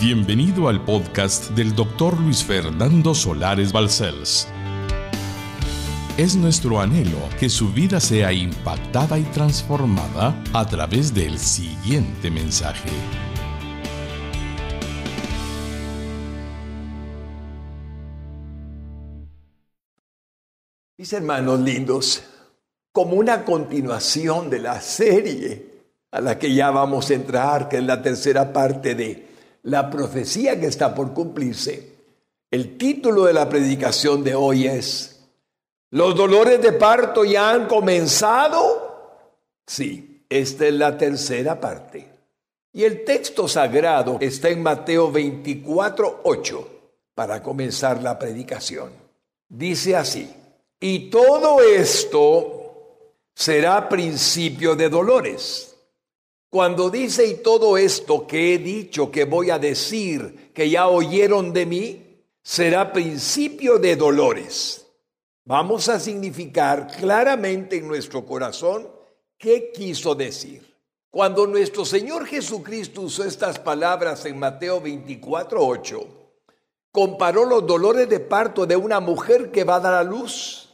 Bienvenido al podcast del doctor Luis Fernando Solares Balcells. Es nuestro anhelo que su vida sea impactada y transformada a través del siguiente mensaje. Mis hermanos lindos, como una continuación de la serie a la que ya vamos a entrar, que es la tercera parte de la profecía que está por cumplirse, el título de la predicación de hoy es, ¿los dolores de parto ya han comenzado? Sí, esta es la tercera parte. Y el texto sagrado está en Mateo 24, 8, para comenzar la predicación. Dice así, y todo esto será principio de dolores. Cuando dice y todo esto que he dicho, que voy a decir, que ya oyeron de mí, será principio de dolores. Vamos a significar claramente en nuestro corazón qué quiso decir. Cuando nuestro Señor Jesucristo usó estas palabras en Mateo 24, 8, comparó los dolores de parto de una mujer que va a dar a luz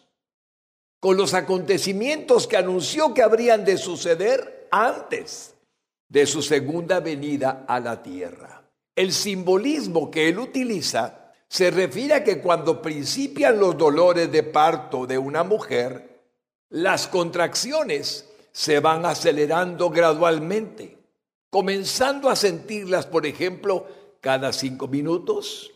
con los acontecimientos que anunció que habrían de suceder antes de su segunda venida a la tierra. El simbolismo que él utiliza se refiere a que cuando principian los dolores de parto de una mujer, las contracciones se van acelerando gradualmente, comenzando a sentirlas, por ejemplo, cada cinco minutos,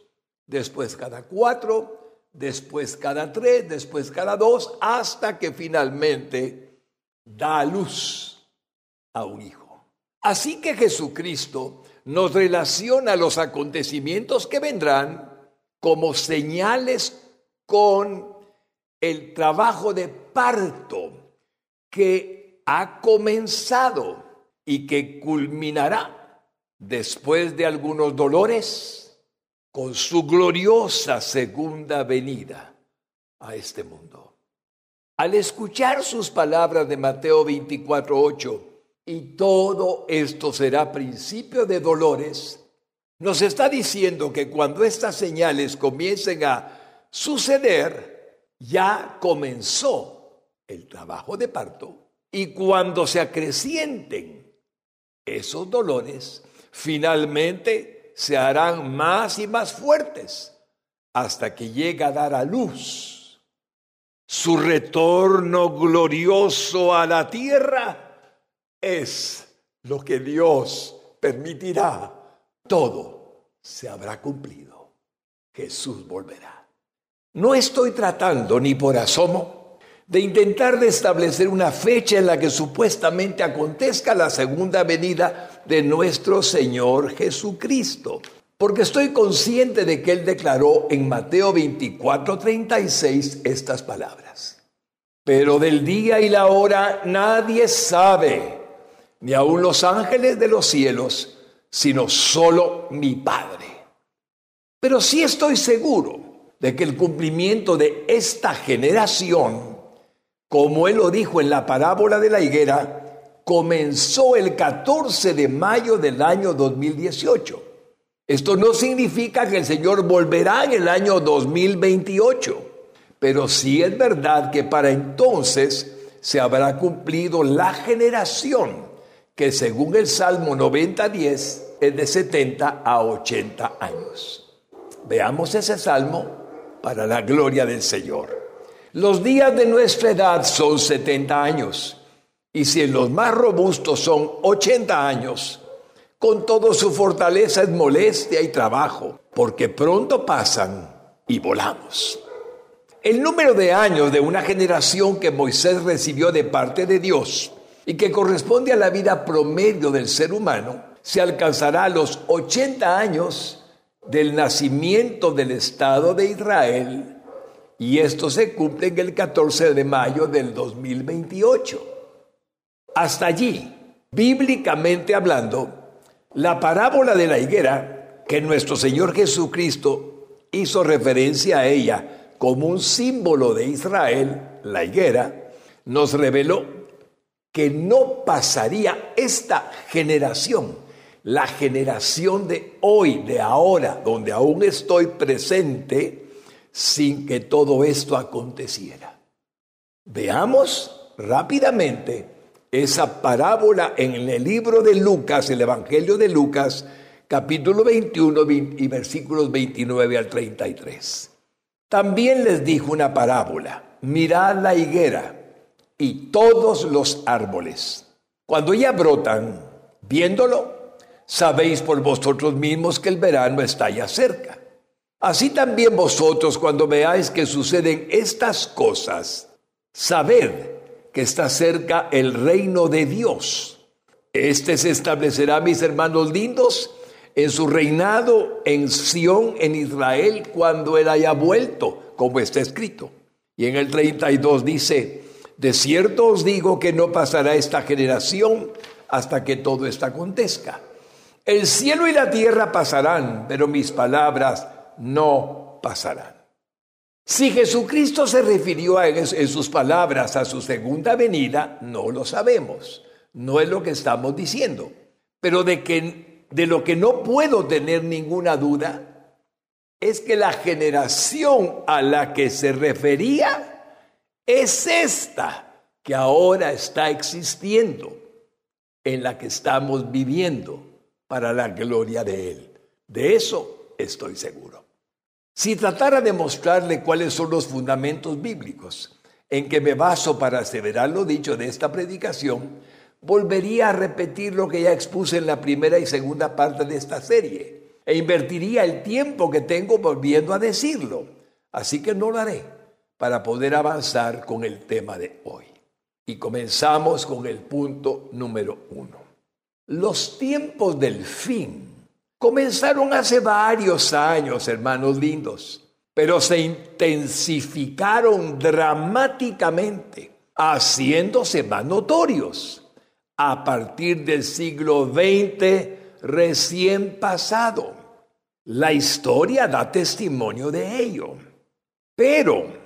después cada cuatro, después cada tres, después cada dos, hasta que finalmente da luz a un hijo. Así que Jesucristo nos relaciona los acontecimientos que vendrán como señales con el trabajo de parto que ha comenzado y que culminará después de algunos dolores con su gloriosa segunda venida a este mundo. Al escuchar sus palabras de Mateo 24:8, y todo esto será principio de dolores, nos está diciendo que cuando estas señales comiencen a suceder, ya comenzó el trabajo de parto y cuando se acrecienten esos dolores, finalmente se harán más y más fuertes hasta que llega a dar a luz su retorno glorioso a la tierra es lo que Dios permitirá. Todo se habrá cumplido. Jesús volverá. No estoy tratando ni por asomo de intentar de establecer una fecha en la que supuestamente acontezca la segunda venida de nuestro Señor Jesucristo, porque estoy consciente de que Él declaró en Mateo 24, 36 estas palabras. Pero del día y la hora nadie sabe ni aun los ángeles de los cielos, sino solo mi Padre. Pero sí estoy seguro de que el cumplimiento de esta generación, como él lo dijo en la parábola de la higuera, comenzó el 14 de mayo del año 2018. Esto no significa que el Señor volverá en el año 2028, pero sí es verdad que para entonces se habrá cumplido la generación que según el Salmo 90.10 es de 70 a 80 años. Veamos ese salmo para la gloria del Señor. Los días de nuestra edad son 70 años, y si en los más robustos son 80 años, con todo su fortaleza es molestia y trabajo, porque pronto pasan y volamos. El número de años de una generación que Moisés recibió de parte de Dios y que corresponde a la vida promedio del ser humano, se alcanzará a los 80 años del nacimiento del Estado de Israel y esto se cumple en el 14 de mayo del 2028. Hasta allí, bíblicamente hablando, la parábola de la higuera, que nuestro Señor Jesucristo hizo referencia a ella como un símbolo de Israel, la higuera, nos reveló que no pasaría esta generación la generación de hoy, de ahora, donde aún estoy presente, sin que todo esto aconteciera. Veamos rápidamente esa parábola en el libro de Lucas, el Evangelio de Lucas, capítulo 21 y versículos 29 al 33. También les dijo una parábola, mirad la higuera y todos los árboles. Cuando ya brotan, viéndolo, sabéis por vosotros mismos que el verano está ya cerca. Así también vosotros cuando veáis que suceden estas cosas, sabed que está cerca el reino de Dios. Este se establecerá, mis hermanos lindos, en su reinado en Sión, en Israel, cuando él haya vuelto, como está escrito. Y en el 32 dice, de cierto os digo que no pasará esta generación hasta que todo esto acontezca. El cielo y la tierra pasarán, pero mis palabras no pasarán. Si Jesucristo se refirió en sus palabras a su segunda venida, no lo sabemos. No es lo que estamos diciendo. Pero de, que, de lo que no puedo tener ninguna duda es que la generación a la que se refería es esta que ahora está existiendo, en la que estamos viviendo para la gloria de Él. De eso estoy seguro. Si tratara de mostrarle cuáles son los fundamentos bíblicos en que me baso para aseverar lo dicho de esta predicación, volvería a repetir lo que ya expuse en la primera y segunda parte de esta serie e invertiría el tiempo que tengo volviendo a decirlo. Así que no lo haré para poder avanzar con el tema de hoy. Y comenzamos con el punto número uno. Los tiempos del fin Comenzaron hace varios años, hermanos lindos, pero se intensificaron dramáticamente, haciéndose más notorios a partir del siglo XX recién pasado. La historia da testimonio de ello. Pero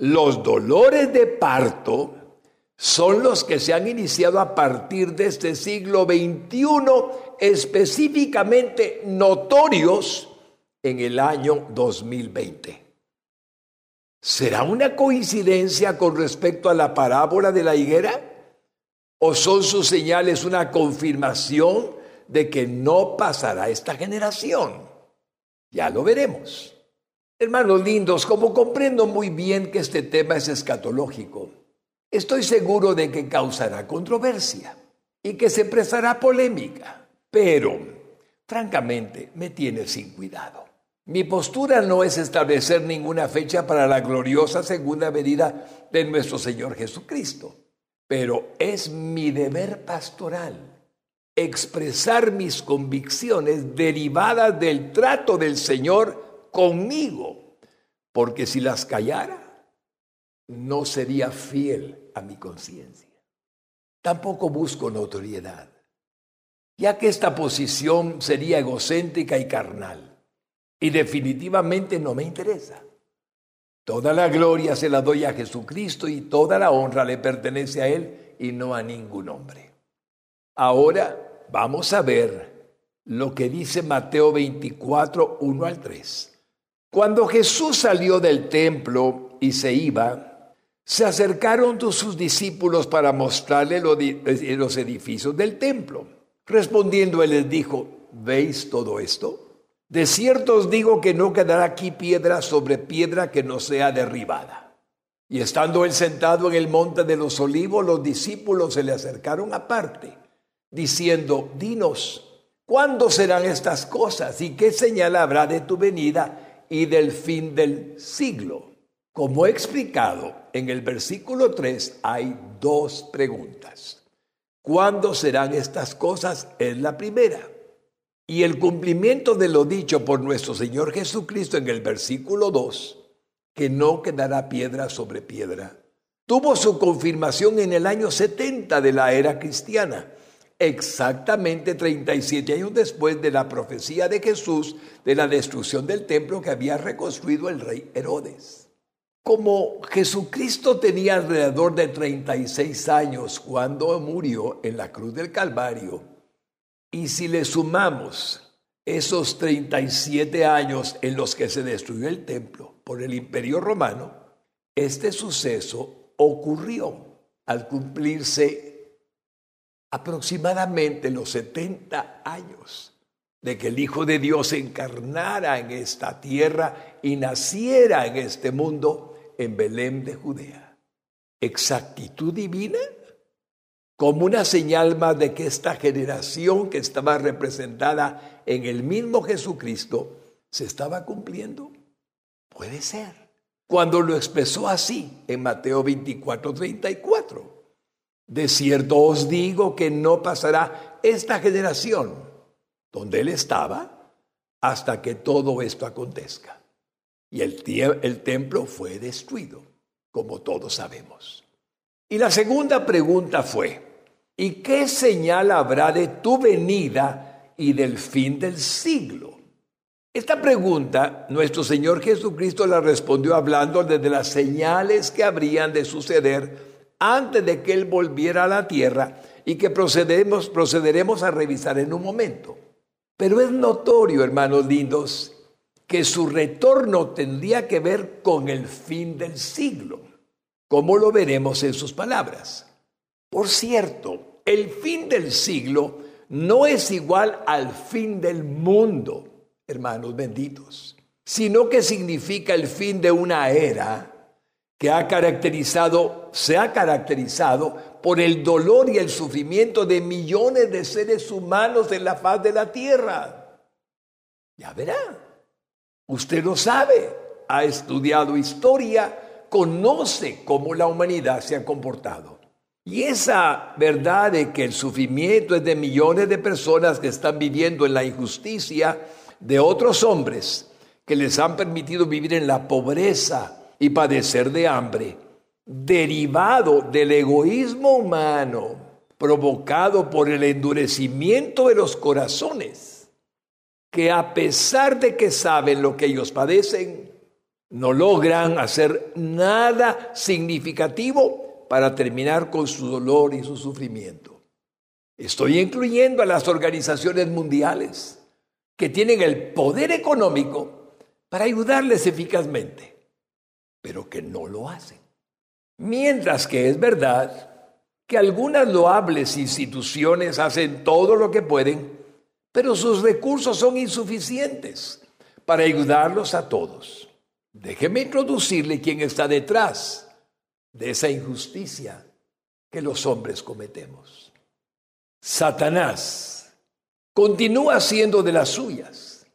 los dolores de parto son los que se han iniciado a partir de este siglo XXI, específicamente notorios en el año 2020. ¿Será una coincidencia con respecto a la parábola de la higuera? ¿O son sus señales una confirmación de que no pasará esta generación? Ya lo veremos. Hermanos lindos, como comprendo muy bien que este tema es escatológico, Estoy seguro de que causará controversia y que se prestará polémica, pero francamente me tiene sin cuidado. Mi postura no es establecer ninguna fecha para la gloriosa segunda venida de nuestro Señor Jesucristo, pero es mi deber pastoral expresar mis convicciones derivadas del trato del Señor conmigo, porque si las callara, no sería fiel a mi conciencia. Tampoco busco notoriedad, ya que esta posición sería egocéntrica y carnal, y definitivamente no me interesa. Toda la gloria se la doy a Jesucristo y toda la honra le pertenece a Él y no a ningún hombre. Ahora vamos a ver lo que dice Mateo 24, 1 al 3. Cuando Jesús salió del templo y se iba, se acercaron sus discípulos para mostrarle eh, los edificios del templo. Respondiendo él les dijo, ¿veis todo esto? De cierto os digo que no quedará aquí piedra sobre piedra que no sea derribada. Y estando él sentado en el monte de los olivos, los discípulos se le acercaron aparte, diciendo, dinos, ¿cuándo serán estas cosas y qué señal habrá de tu venida y del fin del siglo? Como he explicado en el versículo 3, hay dos preguntas. ¿Cuándo serán estas cosas? Es la primera. Y el cumplimiento de lo dicho por nuestro Señor Jesucristo en el versículo 2, que no quedará piedra sobre piedra, tuvo su confirmación en el año 70 de la era cristiana, exactamente 37 años después de la profecía de Jesús de la destrucción del templo que había reconstruido el rey Herodes. Como Jesucristo tenía alrededor de 36 años cuando murió en la cruz del Calvario, Y si le sumamos esos 37 años en los que se destruyó el templo por el imperio romano, este suceso ocurrió al cumplirse aproximadamente los 70 años de que el Hijo de Dios encarnara en esta tierra y naciera en este mundo en Belén de Judea. ¿Exactitud divina? Como una señal más de que esta generación que estaba representada en el mismo Jesucristo se estaba cumpliendo. Puede ser. Cuando lo expresó así en Mateo 24, 34. De cierto os digo que no pasará esta generación donde él estaba hasta que todo esto acontezca. Y el, el templo fue destruido, como todos sabemos. Y la segunda pregunta fue, ¿y qué señal habrá de tu venida y del fin del siglo? Esta pregunta nuestro Señor Jesucristo la respondió hablando de las señales que habrían de suceder antes de que Él volviera a la tierra y que procederemos, procederemos a revisar en un momento. Pero es notorio, hermanos lindos, que su retorno tendría que ver con el fin del siglo, como lo veremos en sus palabras. Por cierto, el fin del siglo no es igual al fin del mundo, hermanos benditos, sino que significa el fin de una era que ha caracterizado, se ha caracterizado por el dolor y el sufrimiento de millones de seres humanos en la faz de la tierra. Ya verá, usted lo sabe, ha estudiado historia, conoce cómo la humanidad se ha comportado. Y esa verdad de que el sufrimiento es de millones de personas que están viviendo en la injusticia de otros hombres que les han permitido vivir en la pobreza, y padecer de hambre, derivado del egoísmo humano provocado por el endurecimiento de los corazones, que a pesar de que saben lo que ellos padecen, no logran hacer nada significativo para terminar con su dolor y su sufrimiento. Estoy incluyendo a las organizaciones mundiales que tienen el poder económico para ayudarles eficazmente pero que no lo hacen. Mientras que es verdad que algunas loables instituciones hacen todo lo que pueden, pero sus recursos son insuficientes para ayudarlos a todos. Déjeme introducirle quién está detrás de esa injusticia que los hombres cometemos. Satanás continúa siendo de las suyas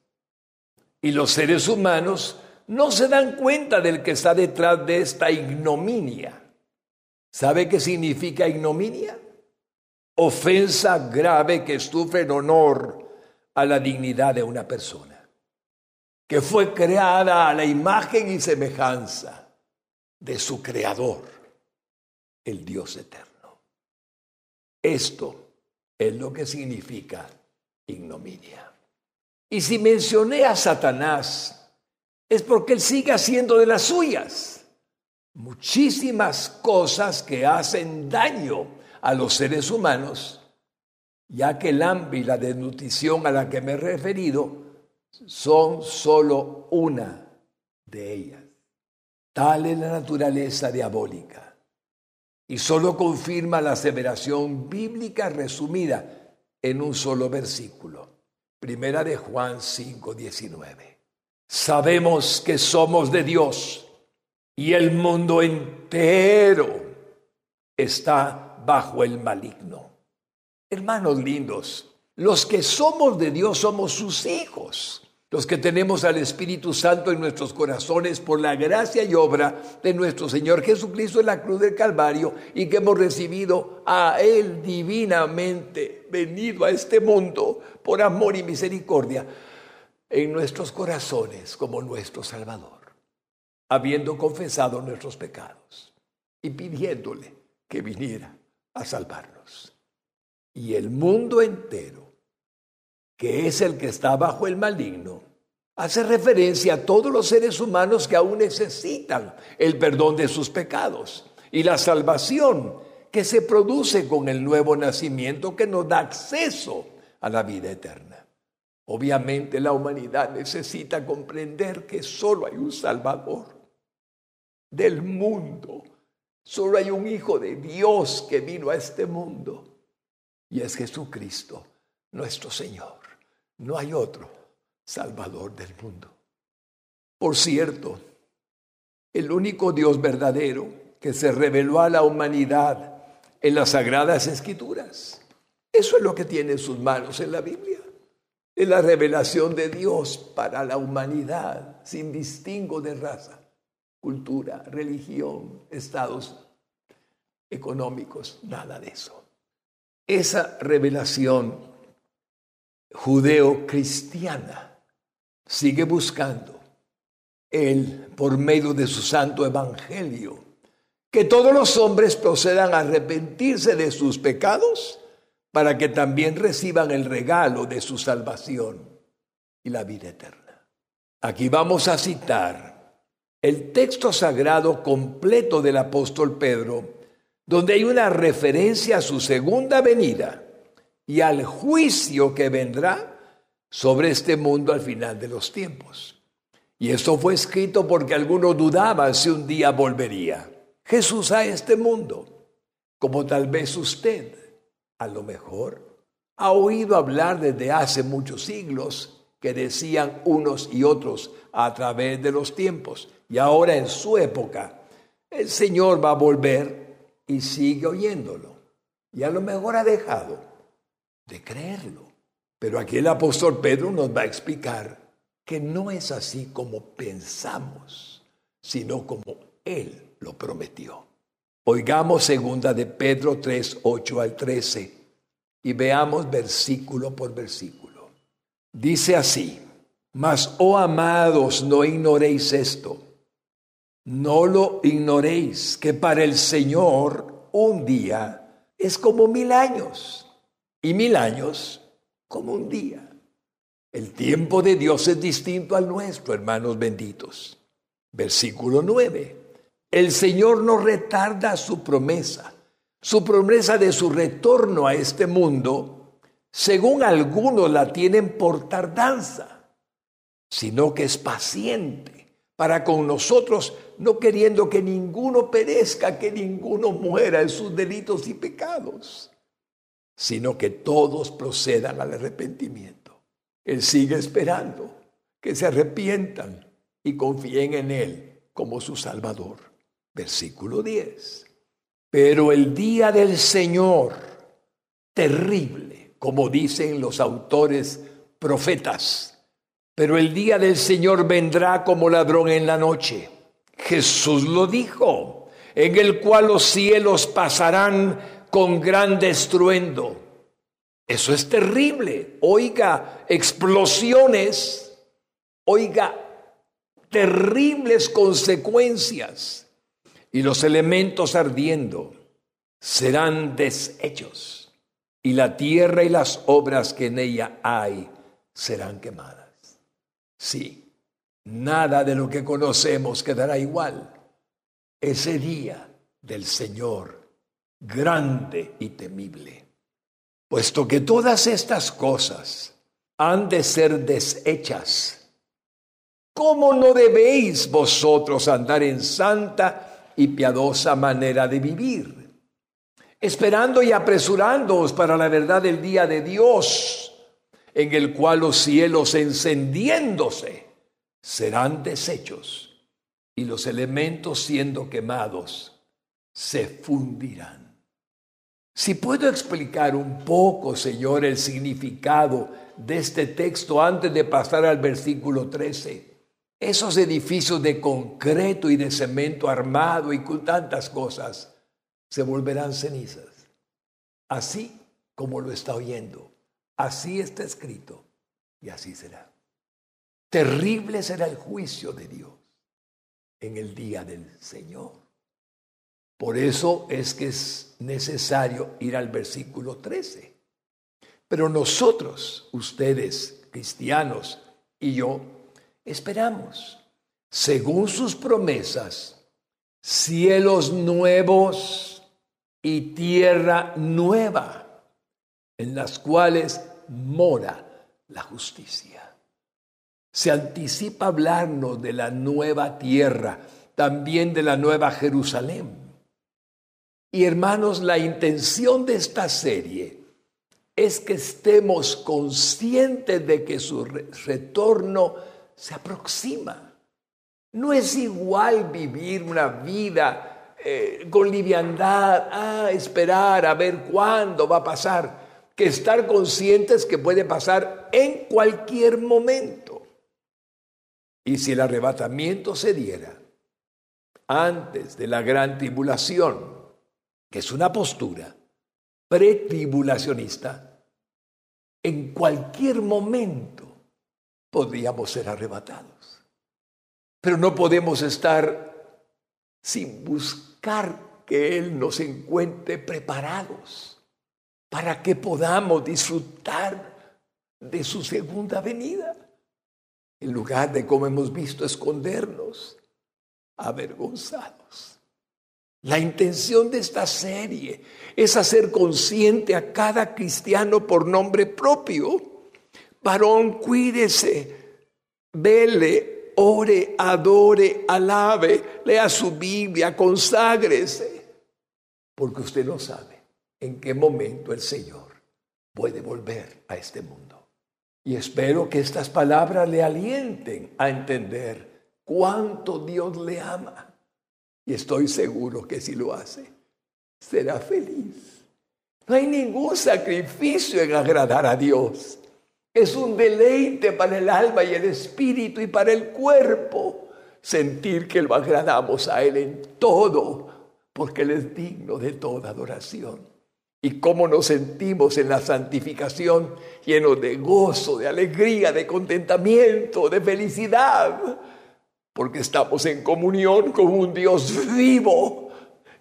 y los seres humanos no se dan cuenta del que está detrás de esta ignominia. ¿Sabe qué significa ignominia? Ofensa grave que sufre en honor a la dignidad de una persona, que fue creada a la imagen y semejanza de su creador, el Dios eterno. Esto es lo que significa ignominia. Y si mencioné a Satanás es porque Él sigue haciendo de las suyas muchísimas cosas que hacen daño a los seres humanos, ya que el hambre y la desnutrición a la que me he referido son solo una de ellas. Tal es la naturaleza diabólica y solo confirma la aseveración bíblica resumida en un solo versículo. Primera de Juan 5, 19. Sabemos que somos de Dios y el mundo entero está bajo el maligno. Hermanos lindos, los que somos de Dios somos sus hijos, los que tenemos al Espíritu Santo en nuestros corazones por la gracia y obra de nuestro Señor Jesucristo en la cruz del Calvario y que hemos recibido a Él divinamente venido a este mundo por amor y misericordia en nuestros corazones como nuestro Salvador, habiendo confesado nuestros pecados y pidiéndole que viniera a salvarnos. Y el mundo entero, que es el que está bajo el maligno, hace referencia a todos los seres humanos que aún necesitan el perdón de sus pecados y la salvación que se produce con el nuevo nacimiento que nos da acceso a la vida eterna. Obviamente la humanidad necesita comprender que solo hay un Salvador del mundo. Solo hay un Hijo de Dios que vino a este mundo y es Jesucristo, nuestro Señor. No hay otro Salvador del mundo. Por cierto, el único Dios verdadero que se reveló a la humanidad en las sagradas escrituras. Eso es lo que tiene en sus manos en la Biblia. Es la revelación de Dios para la humanidad, sin distingo de raza, cultura, religión, estados económicos, nada de eso. Esa revelación judeo-cristiana sigue buscando él, por medio de su santo evangelio, que todos los hombres procedan a arrepentirse de sus pecados para que también reciban el regalo de su salvación y la vida eterna. Aquí vamos a citar el texto sagrado completo del apóstol Pedro, donde hay una referencia a su segunda venida y al juicio que vendrá sobre este mundo al final de los tiempos. Y esto fue escrito porque algunos dudaban si un día volvería Jesús a este mundo, como tal vez usted, a lo mejor, ha oído hablar desde hace muchos siglos que decían unos y otros a través de los tiempos. Y ahora en su época, el Señor va a volver y sigue oyéndolo. Y a lo mejor ha dejado de creerlo. Pero aquí el apóstol Pedro nos va a explicar que no es así como pensamos, sino como Él lo prometió. Oigamos segunda de Pedro 3, 8 al 13 y veamos versículo por versículo. Dice así, mas, oh amados, no ignoréis esto, no lo ignoréis, que para el Señor un día es como mil años y mil años como un día. El tiempo de Dios es distinto al nuestro, hermanos benditos. Versículo 9. El Señor no retarda su promesa, su promesa de su retorno a este mundo, según algunos la tienen por tardanza, sino que es paciente para con nosotros, no queriendo que ninguno perezca, que ninguno muera en sus delitos y pecados sino que todos procedan al arrepentimiento. Él sigue esperando que se arrepientan y confíen en Él como su Salvador. Versículo 10. Pero el día del Señor, terrible, como dicen los autores profetas, pero el día del Señor vendrá como ladrón en la noche. Jesús lo dijo, en el cual los cielos pasarán con gran estruendo. Eso es terrible. Oiga, explosiones, oiga, terribles consecuencias. Y los elementos ardiendo serán deshechos. Y la tierra y las obras que en ella hay serán quemadas. Sí, nada de lo que conocemos quedará igual. Ese día del Señor grande y temible. Puesto que todas estas cosas han de ser deshechas, ¿cómo no debéis vosotros andar en santa y piadosa manera de vivir? Esperando y apresurándoos para la verdad del día de Dios, en el cual los cielos encendiéndose serán deshechos y los elementos siendo quemados se fundirán. Si puedo explicar un poco, Señor, el significado de este texto antes de pasar al versículo 13. Esos edificios de concreto y de cemento armado y con tantas cosas se volverán cenizas. Así como lo está oyendo. Así está escrito y así será. Terrible será el juicio de Dios en el día del Señor. Por eso es que es necesario ir al versículo 13. Pero nosotros, ustedes, cristianos y yo, esperamos, según sus promesas, cielos nuevos y tierra nueva, en las cuales mora la justicia. Se anticipa hablarnos de la nueva tierra, también de la nueva Jerusalén. Y hermanos, la intención de esta serie es que estemos conscientes de que su retorno se aproxima. No es igual vivir una vida eh, con liviandad, a esperar a ver cuándo va a pasar, que estar conscientes que puede pasar en cualquier momento. Y si el arrebatamiento se diera antes de la gran tribulación, que es una postura pretribulacionista, en cualquier momento podríamos ser arrebatados. Pero no podemos estar sin buscar que Él nos encuentre preparados para que podamos disfrutar de su segunda venida. En lugar de, como hemos visto, escondernos avergonzados. La intención de esta serie es hacer consciente a cada cristiano por nombre propio. Varón, cuídese, vele, ore, adore, alabe, lea su Biblia, conságrese, porque usted no sabe en qué momento el Señor puede volver a este mundo. Y espero que estas palabras le alienten a entender cuánto Dios le ama y estoy seguro que si lo hace, será feliz. No hay ningún sacrificio en agradar a Dios. Es un deleite para el alma y el espíritu y para el cuerpo sentir que lo agradamos a Él en todo, porque Él es digno de toda adoración. Y cómo nos sentimos en la santificación llenos de gozo, de alegría, de contentamiento, de felicidad porque estamos en comunión con un Dios vivo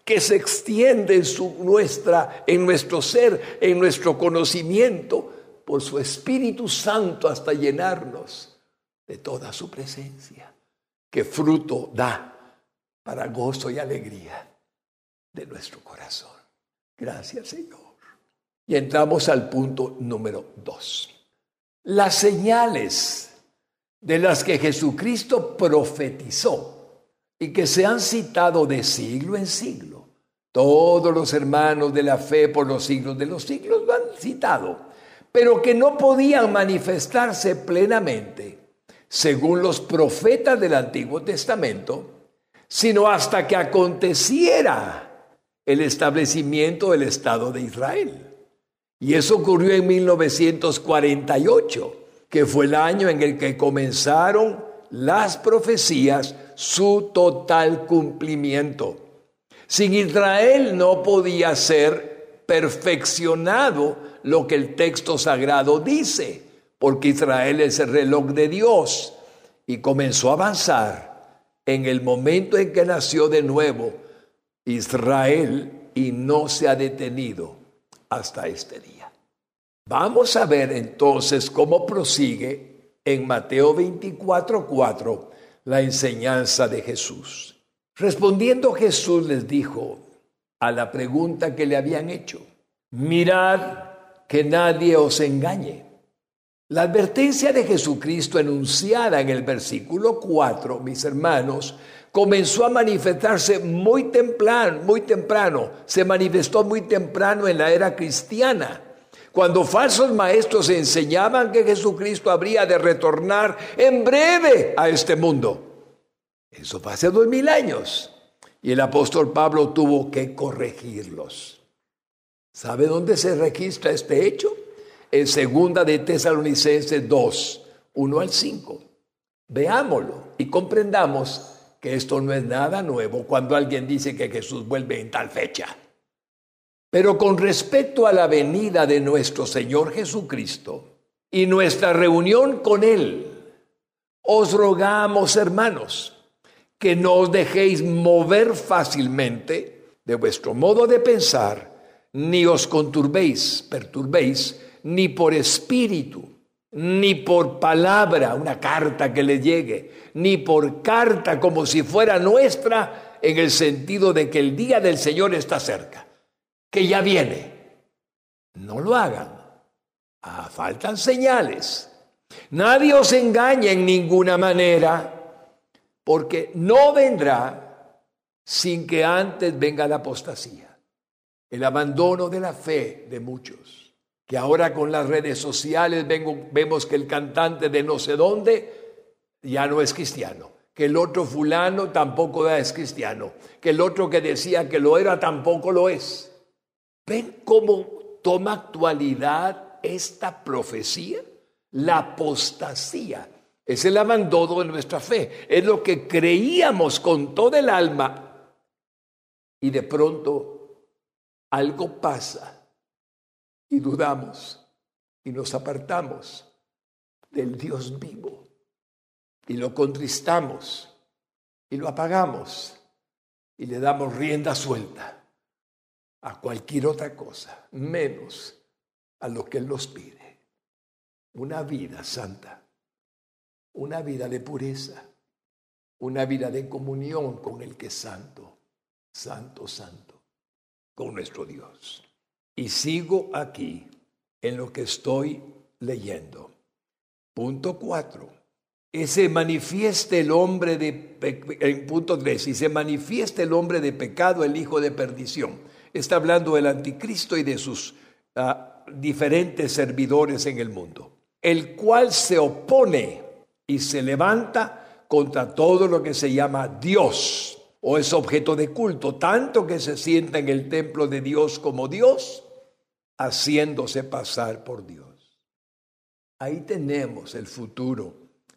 que se extiende en, su, nuestra, en nuestro ser, en nuestro conocimiento, por su Espíritu Santo hasta llenarnos de toda su presencia, que fruto da para gozo y alegría de nuestro corazón. Gracias Señor. Y entramos al punto número dos. Las señales de las que Jesucristo profetizó y que se han citado de siglo en siglo. Todos los hermanos de la fe por los siglos de los siglos lo han citado, pero que no podían manifestarse plenamente, según los profetas del Antiguo Testamento, sino hasta que aconteciera el establecimiento del Estado de Israel. Y eso ocurrió en 1948 que fue el año en el que comenzaron las profecías su total cumplimiento. Sin Israel no podía ser perfeccionado lo que el texto sagrado dice, porque Israel es el reloj de Dios y comenzó a avanzar en el momento en que nació de nuevo Israel y no se ha detenido hasta este día. Vamos a ver entonces cómo prosigue en Mateo 24, 4 la enseñanza de Jesús. Respondiendo Jesús les dijo a la pregunta que le habían hecho, mirad que nadie os engañe. La advertencia de Jesucristo enunciada en el versículo 4, mis hermanos, comenzó a manifestarse muy temprano, muy temprano, se manifestó muy temprano en la era cristiana cuando falsos maestros enseñaban que Jesucristo habría de retornar en breve a este mundo. Eso fue hace dos mil años. Y el apóstol Pablo tuvo que corregirlos. ¿Sabe dónde se registra este hecho? En segunda de Tesalonicenses 2, 1 al 5. Veámoslo y comprendamos que esto no es nada nuevo cuando alguien dice que Jesús vuelve en tal fecha. Pero con respecto a la venida de nuestro Señor Jesucristo y nuestra reunión con Él, os rogamos, hermanos, que no os dejéis mover fácilmente de vuestro modo de pensar, ni os conturbéis, perturbéis, ni por espíritu, ni por palabra, una carta que le llegue, ni por carta como si fuera nuestra, en el sentido de que el día del Señor está cerca que ya viene. No lo hagan. Ah, faltan señales. Nadie os engaña en ninguna manera, porque no vendrá sin que antes venga la apostasía, el abandono de la fe de muchos, que ahora con las redes sociales vemos que el cantante de no sé dónde ya no es cristiano, que el otro fulano tampoco es cristiano, que el otro que decía que lo era tampoco lo es. ¿Ven cómo toma actualidad esta profecía? La apostasía es el abandono de nuestra fe, es lo que creíamos con todo el alma. Y de pronto algo pasa y dudamos y nos apartamos del Dios vivo. Y lo contristamos y lo apagamos y le damos rienda suelta a cualquier otra cosa, menos a lo que Él nos pide. Una vida santa, una vida de pureza, una vida de comunión con el que es santo, santo, santo, con nuestro Dios. Y sigo aquí en lo que estoy leyendo. Punto cuatro. Y se manifieste el hombre de en punto tres, y se manifieste el hombre de pecado, el hijo de perdición. Está hablando del anticristo y de sus ah, diferentes servidores en el mundo el cual se opone y se levanta contra todo lo que se llama Dios o es objeto de culto, tanto que se sienta en el templo de Dios como Dios, haciéndose pasar por Dios. Ahí tenemos el futuro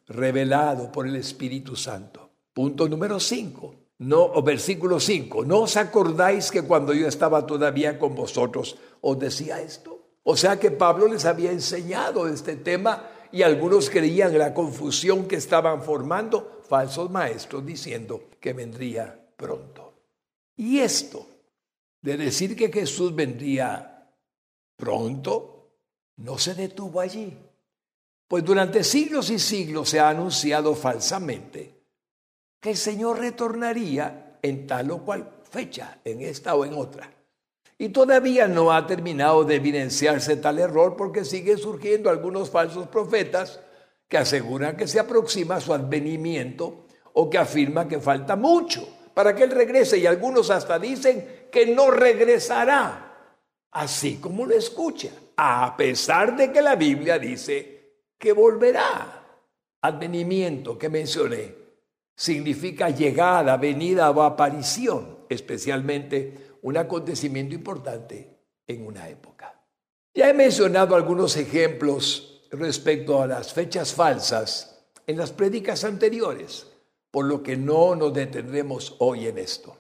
revelado por el Espíritu Santo. Punto número 5. No, o versículo 5. ¿No os acordáis que cuando yo estaba todavía con vosotros os decía esto? O sea que Pablo les había enseñado este tema y algunos creían la confusión que estaban formando falsos maestros diciendo que vendría pronto. Y esto de decir que Jesús vendría pronto no se detuvo allí. Pues durante siglos y siglos se ha anunciado falsamente que el Señor retornaría en tal o cual fecha, en esta o en otra. Y todavía no ha terminado de evidenciarse tal error porque siguen surgiendo algunos falsos profetas que aseguran que se aproxima su advenimiento o que afirman que falta mucho para que Él regrese y algunos hasta dicen que no regresará, así como lo escucha, a pesar de que la Biblia dice que volverá. Advenimiento que mencioné significa llegada, venida o aparición, especialmente un acontecimiento importante en una época. Ya he mencionado algunos ejemplos respecto a las fechas falsas en las prédicas anteriores, por lo que no nos detendremos hoy en esto.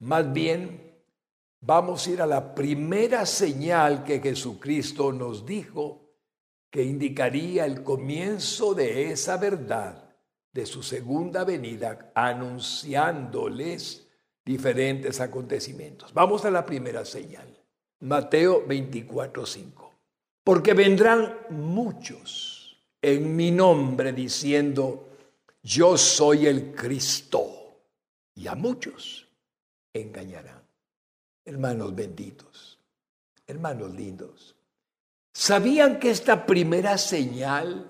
Más bien, vamos a ir a la primera señal que Jesucristo nos dijo que indicaría el comienzo de esa verdad de su segunda venida, anunciándoles diferentes acontecimientos. Vamos a la primera señal. Mateo 24, 5. Porque vendrán muchos en mi nombre diciendo, yo soy el Cristo. Y a muchos engañarán. Hermanos benditos, hermanos lindos, ¿sabían que esta primera señal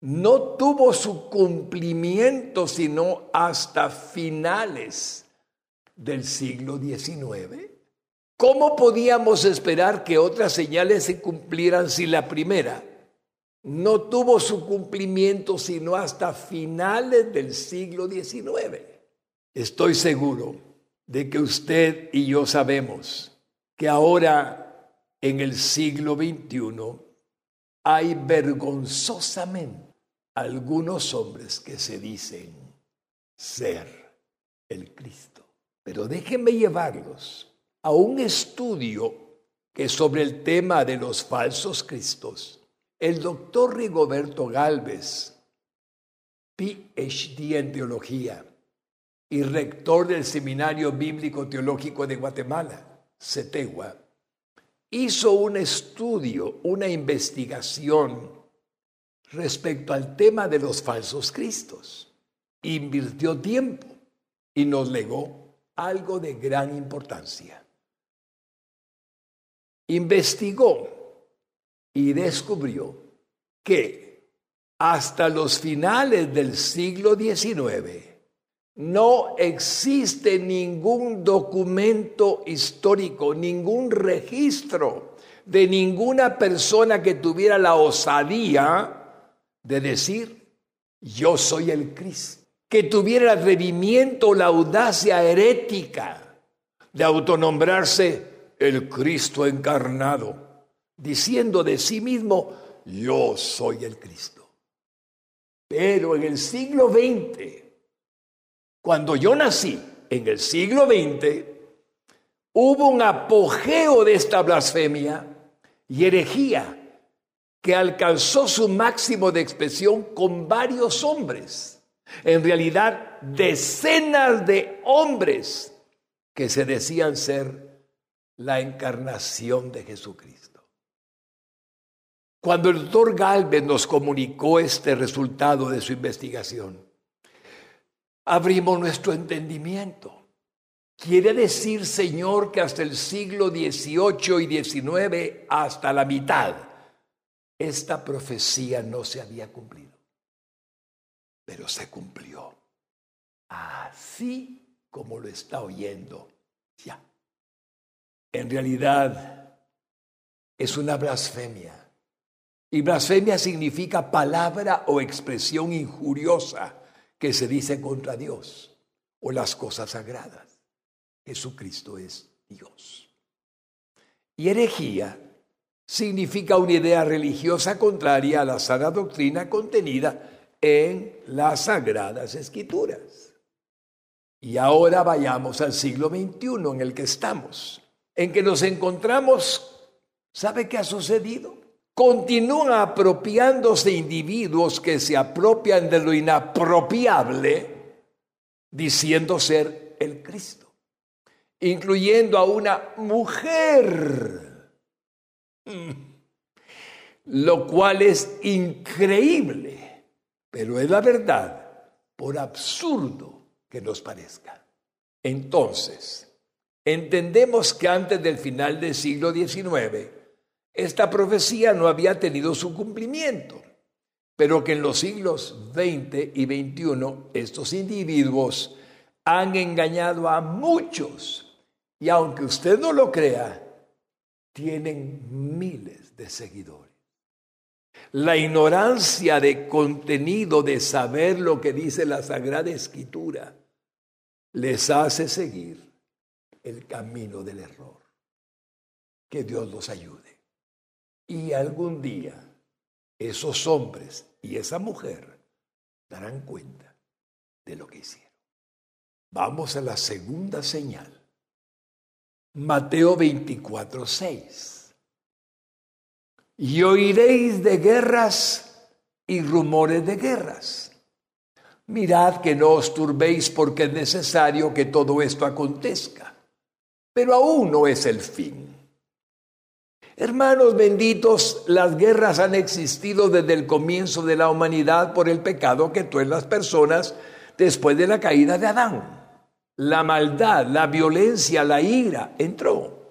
no tuvo su cumplimiento sino hasta finales del siglo XIX? ¿Cómo podíamos esperar que otras señales se cumplieran si la primera no tuvo su cumplimiento sino hasta finales del siglo XIX? Estoy seguro de que usted y yo sabemos que ahora en el siglo XXI hay vergonzosamente algunos hombres que se dicen ser el Cristo. Pero déjenme llevarlos a un estudio que sobre el tema de los falsos cristos, el doctor Rigoberto Galvez, PhD en teología y rector del Seminario Bíblico Teológico de Guatemala, CETEGUA, hizo un estudio, una investigación respecto al tema de los falsos cristos. Invirtió tiempo y nos legó algo de gran importancia. Investigó y descubrió que hasta los finales del siglo XIX no existe ningún documento histórico, ningún registro de ninguna persona que tuviera la osadía de decir, yo soy el Cristo, que tuviera el atrevimiento la audacia herética de autonombrarse el Cristo encarnado, diciendo de sí mismo, yo soy el Cristo. Pero en el siglo XX, cuando yo nací, en el siglo XX, hubo un apogeo de esta blasfemia y herejía que alcanzó su máximo de expresión con varios hombres. En realidad, decenas de hombres que se decían ser la encarnación de Jesucristo. Cuando el doctor Galvez nos comunicó este resultado de su investigación, abrimos nuestro entendimiento. Quiere decir, Señor, que hasta el siglo XVIII y XIX, hasta la mitad, esta profecía no se había cumplido. Pero se cumplió. Así como lo está oyendo ya. En realidad es una blasfemia. Y blasfemia significa palabra o expresión injuriosa que se dice contra Dios o las cosas sagradas. Jesucristo es Dios. Y herejía significa una idea religiosa contraria a la sana doctrina contenida en las sagradas escrituras. Y ahora vayamos al siglo XXI en el que estamos, en que nos encontramos. ¿Sabe qué ha sucedido? continúan apropiándose individuos que se apropian de lo inapropiable, diciendo ser el Cristo, incluyendo a una mujer, mm. lo cual es increíble, pero es la verdad, por absurdo que nos parezca. Entonces, entendemos que antes del final del siglo XIX, esta profecía no había tenido su cumplimiento, pero que en los siglos XX y XXI estos individuos han engañado a muchos y aunque usted no lo crea, tienen miles de seguidores. La ignorancia de contenido, de saber lo que dice la Sagrada Escritura, les hace seguir el camino del error. Que Dios los ayude. Y algún día esos hombres y esa mujer darán cuenta de lo que hicieron. Vamos a la segunda señal. Mateo 24, 6. Y oiréis de guerras y rumores de guerras. Mirad que no os turbéis porque es necesario que todo esto acontezca. Pero aún no es el fin Hermanos benditos, las guerras han existido desde el comienzo de la humanidad por el pecado que en las personas después de la caída de Adán. La maldad, la violencia, la ira entró.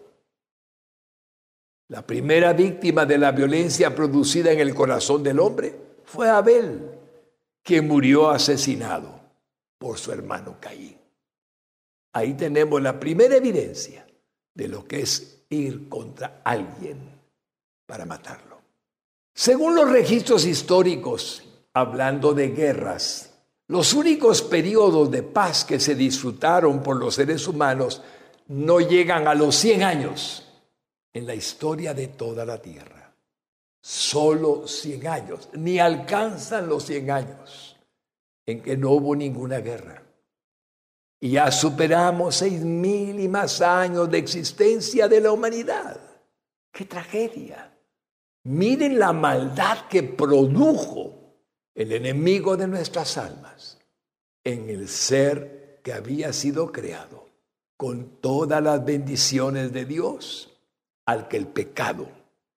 La primera víctima de la violencia producida en el corazón del hombre fue Abel, que murió asesinado por su hermano Caín. Ahí tenemos la primera evidencia de lo que es ir contra alguien para matarlo. Según los registros históricos, hablando de guerras, los únicos periodos de paz que se disfrutaron por los seres humanos no llegan a los 100 años en la historia de toda la tierra. Solo 100 años, ni alcanzan los 100 años en que no hubo ninguna guerra. Y ya superamos seis mil y más años de existencia de la humanidad. ¡Qué tragedia! Miren la maldad que produjo el enemigo de nuestras almas en el ser que había sido creado con todas las bendiciones de Dios al que el pecado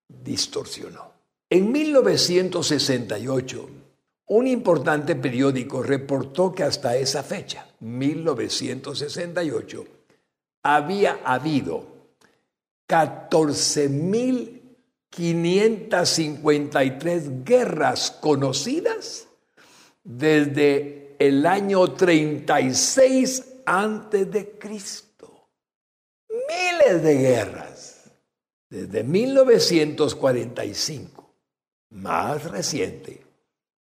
distorsionó. En 1968, un importante periódico reportó que hasta esa fecha, 1968, había habido 14.500 553 guerras conocidas desde el año 36 antes de Cristo. Miles de guerras desde 1945, más reciente.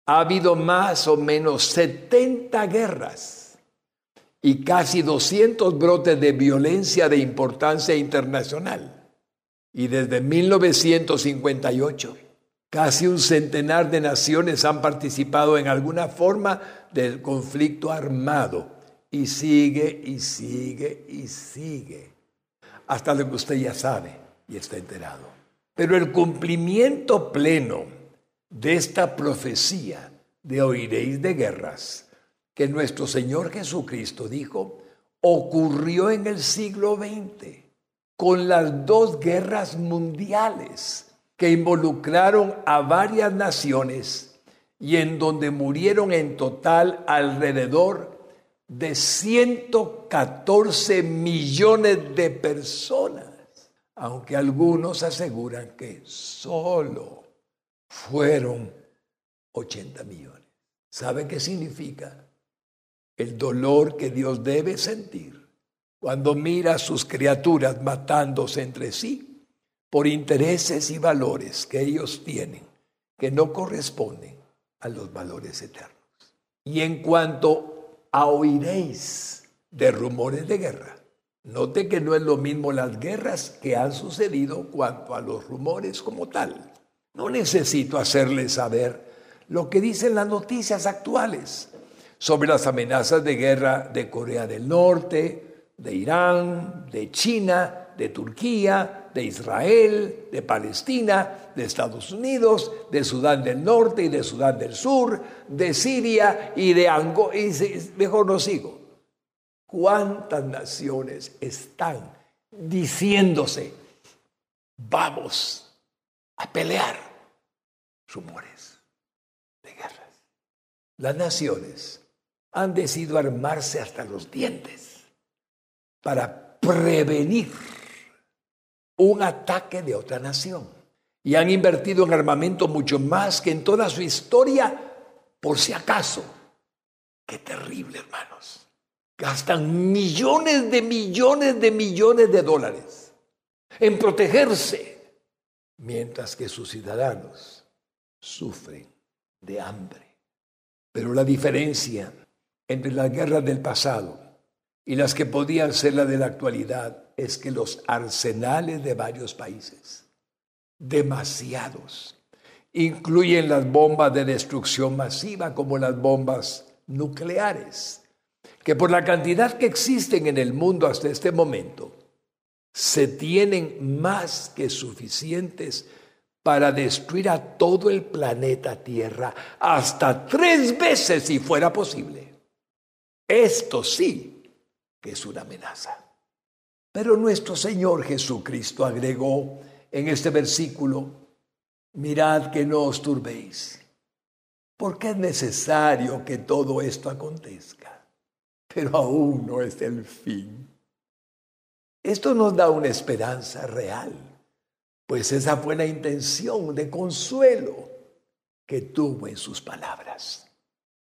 Ha habido más o menos 70 guerras y casi 200 brotes de violencia de importancia internacional. Y desde 1958 Casi un centenar de naciones han participado en alguna forma del conflicto armado. Y sigue y sigue y sigue. Hasta lo que usted ya sabe y está enterado. Pero el cumplimiento pleno de esta profecía de oiréis de guerras que nuestro Señor Jesucristo dijo, ocurrió en el siglo XX con las dos guerras mundiales que involucraron a varias naciones y en donde murieron en total alrededor de 114 millones de personas, aunque algunos aseguran que solo fueron 80 millones. ¿Sabe qué significa? El dolor que Dios debe sentir cuando mira a sus criaturas matándose entre sí por intereses y valores que ellos tienen que no corresponden a los valores eternos. Y en cuanto a oiréis de rumores de guerra, note que no es lo mismo las guerras que han sucedido cuanto a los rumores como tal. No necesito hacerles saber lo que dicen las noticias actuales sobre las amenazas de guerra de Corea del Norte, de Irán, de China, de Turquía, de Israel, de Palestina, de Estados Unidos, de Sudán del Norte y de Sudán del Sur, de Siria y de Angola. Mejor no sigo. ¿Cuántas naciones están diciéndose, vamos a pelear? Rumores de guerras. Las naciones han decidido armarse hasta los dientes para prevenir un ataque de otra nación. Y han invertido en armamento mucho más que en toda su historia, por si acaso. Qué terrible, hermanos. Gastan millones de millones de millones de dólares en protegerse, mientras que sus ciudadanos sufren de hambre. Pero la diferencia entre las guerras del pasado y las que podían ser la de la actualidad es que los arsenales de varios países, demasiados, incluyen las bombas de destrucción masiva como las bombas nucleares, que por la cantidad que existen en el mundo hasta este momento, se tienen más que suficientes para destruir a todo el planeta Tierra hasta tres veces si fuera posible. Esto sí que es una amenaza. Pero nuestro Señor Jesucristo agregó en este versículo, mirad que no os turbéis, porque es necesario que todo esto acontezca, pero aún no es el fin. Esto nos da una esperanza real, pues esa fue la intención de consuelo que tuvo en sus palabras.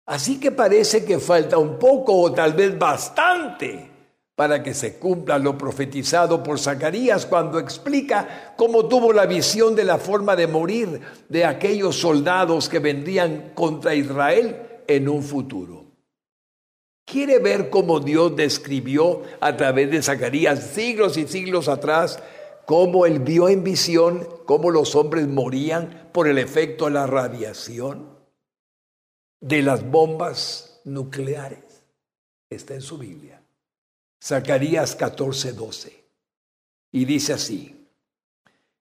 Así que parece que falta un poco o tal vez bastante para que se cumpla lo profetizado por Zacarías cuando explica cómo tuvo la visión de la forma de morir de aquellos soldados que vendrían contra Israel en un futuro. Quiere ver cómo Dios describió a través de Zacarías siglos y siglos atrás cómo él vio en visión cómo los hombres morían por el efecto de la radiación de las bombas nucleares. Está en su Biblia. Zacarías 14, 12. Y dice así,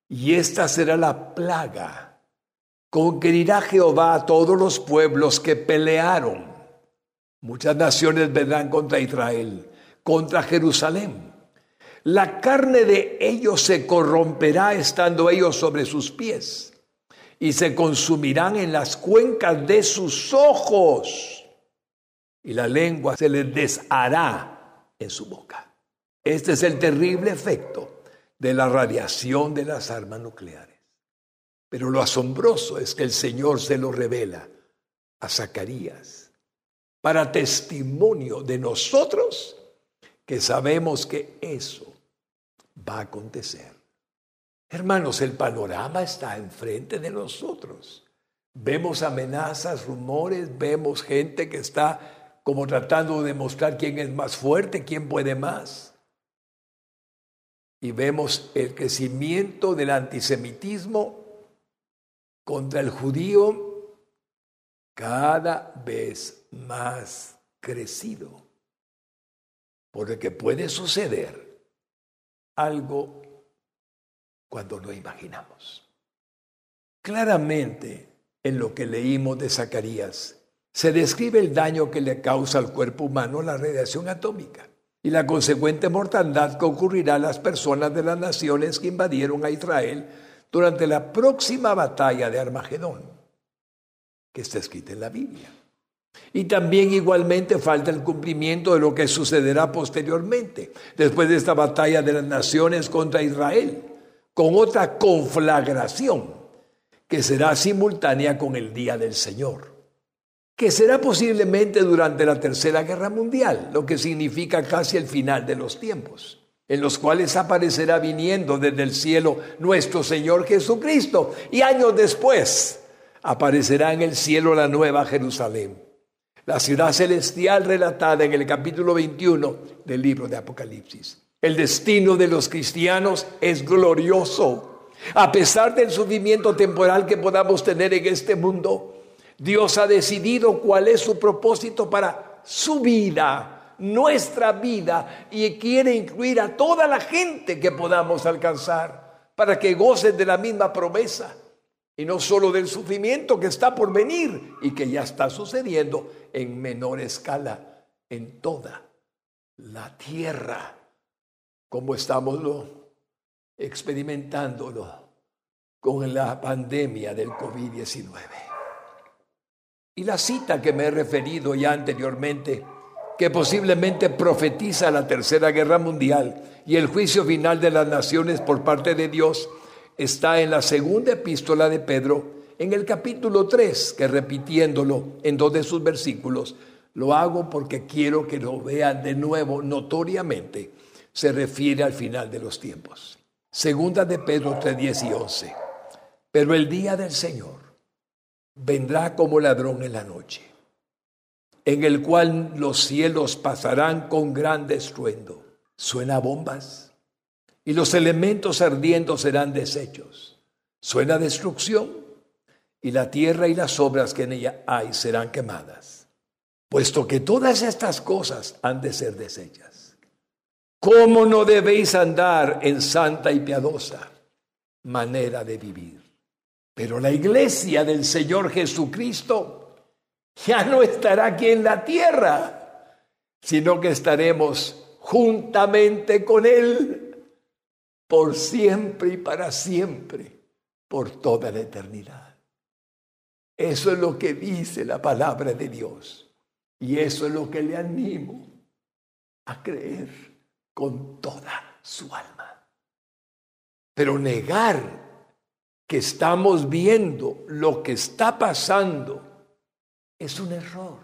y esta será la plaga con Jehová a todos los pueblos que pelearon. Muchas naciones vendrán contra Israel, contra Jerusalén. La carne de ellos se corromperá estando ellos sobre sus pies y se consumirán en las cuencas de sus ojos y la lengua se les deshará en su boca. Este es el terrible efecto de la radiación de las armas nucleares. Pero lo asombroso es que el Señor se lo revela a Zacarías para testimonio de nosotros que sabemos que eso va a acontecer. Hermanos, el panorama está enfrente de nosotros. Vemos amenazas, rumores, vemos gente que está como tratando de demostrar quién es más fuerte, quién puede más. Y vemos el crecimiento del antisemitismo contra el judío cada vez más crecido. Porque puede suceder algo cuando no imaginamos. Claramente, en lo que leímos de Zacarías, se describe el daño que le causa al cuerpo humano la radiación atómica y la consecuente mortandad que ocurrirá a las personas de las naciones que invadieron a Israel durante la próxima batalla de Armagedón, que está escrita en la Biblia. Y también igualmente falta el cumplimiento de lo que sucederá posteriormente, después de esta batalla de las naciones contra Israel, con otra conflagración que será simultánea con el día del Señor, que será posiblemente durante la Tercera Guerra Mundial, lo que significa casi el final de los tiempos, en los cuales aparecerá viniendo desde el cielo nuestro Señor Jesucristo, y años después aparecerá en el cielo la nueva Jerusalén la ciudad celestial relatada en el capítulo 21 del libro de Apocalipsis. El destino de los cristianos es glorioso. A pesar del sufrimiento temporal que podamos tener en este mundo, Dios ha decidido cuál es su propósito para su vida, nuestra vida, y quiere incluir a toda la gente que podamos alcanzar para que gocen de la misma promesa y no solo del sufrimiento que está por venir y que ya está sucediendo en menor escala en toda la tierra, como estamos experimentándolo con la pandemia del COVID-19. Y la cita que me he referido ya anteriormente, que posiblemente profetiza la Tercera Guerra Mundial y el juicio final de las naciones por parte de Dios, está en la segunda epístola de Pedro, en el capítulo 3, que repitiéndolo en dos de sus versículos, lo hago porque quiero que lo vean de nuevo notoriamente, se refiere al final de los tiempos. Segunda de Pedro 3, 10 y 11. Pero el día del Señor vendrá como ladrón en la noche, en el cual los cielos pasarán con gran estruendo. Suena bombas y los elementos ardiendo serán deshechos. Suena destrucción y la tierra y las obras que en ella hay serán quemadas. Puesto que todas estas cosas han de ser deshechas. ¿Cómo no debéis andar en santa y piadosa manera de vivir? Pero la iglesia del Señor Jesucristo ya no estará aquí en la tierra, sino que estaremos juntamente con Él por siempre y para siempre, por toda la eternidad. Eso es lo que dice la palabra de Dios. Y eso es lo que le animo a creer con toda su alma. Pero negar que estamos viendo lo que está pasando es un error.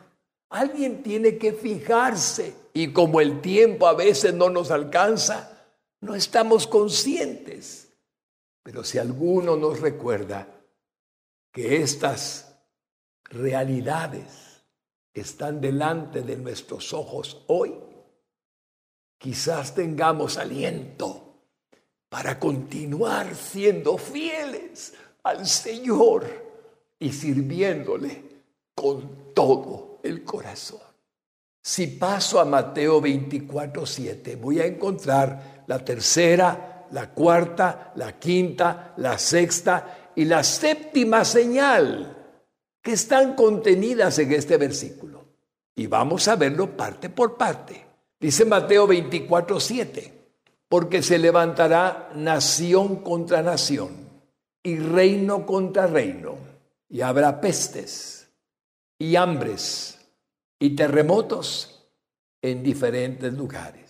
Alguien tiene que fijarse y como el tiempo a veces no nos alcanza, no estamos conscientes. Pero si alguno nos recuerda que estas realidades están delante de nuestros ojos hoy, quizás tengamos aliento para continuar siendo fieles al Señor y sirviéndole con todo el corazón. Si paso a Mateo 24, 7, voy a encontrar la tercera, la cuarta, la quinta, la sexta y la séptima señal que están contenidas en este versículo. Y vamos a verlo parte por parte. Dice Mateo 24, 7, porque se levantará nación contra nación y reino contra reino, y habrá pestes y hambres y terremotos en diferentes lugares.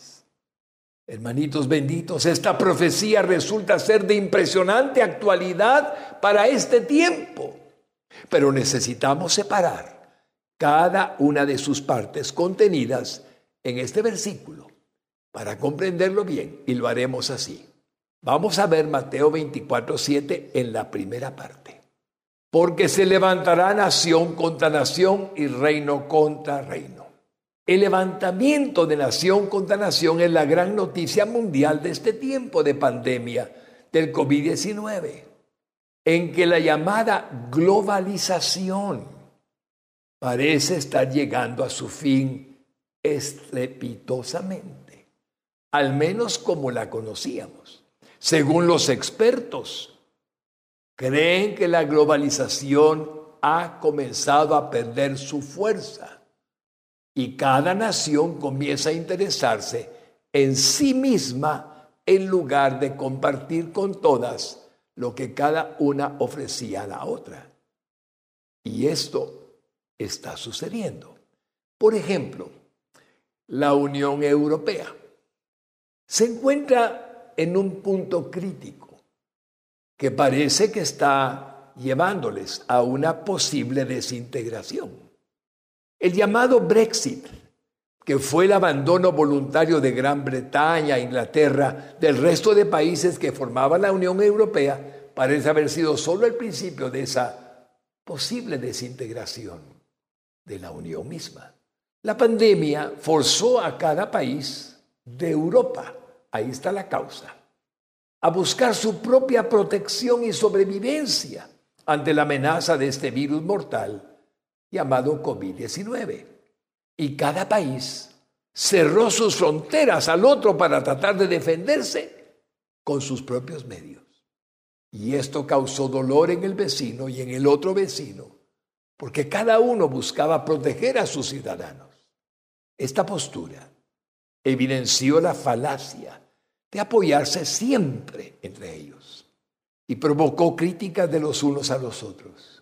Hermanitos benditos, esta profecía resulta ser de impresionante actualidad para este tiempo, pero necesitamos separar cada una de sus partes contenidas en este versículo para comprenderlo bien y lo haremos así. Vamos a ver Mateo 24, 7 en la primera parte. Porque se levantará nación contra nación y reino contra reino. El levantamiento de nación contra nación es la gran noticia mundial de este tiempo de pandemia del COVID-19, en que la llamada globalización parece estar llegando a su fin estrepitosamente, al menos como la conocíamos. Según los expertos, creen que la globalización ha comenzado a perder su fuerza y cada nación comienza a interesarse en sí misma en lugar de compartir con todas lo que cada una ofrecía a la otra. Y esto está sucediendo. Por ejemplo, la Unión Europea se encuentra en un punto crítico que parece que está llevándoles a una posible desintegración. El llamado Brexit, que fue el abandono voluntario de Gran Bretaña, Inglaterra, del resto de países que formaban la Unión Europea, parece haber sido solo el principio de esa posible desintegración de la Unión misma. La pandemia forzó a cada país de Europa, ahí está la causa, a buscar su propia protección y sobrevivencia ante la amenaza de este virus mortal llamado COVID-19. Y cada país cerró sus fronteras al otro para tratar de defenderse con sus propios medios. Y esto causó dolor en el vecino y en el otro vecino, porque cada uno buscaba proteger a sus ciudadanos. Esta postura evidenció la falacia de apoyarse siempre entre ellos y provocó críticas de los unos a los otros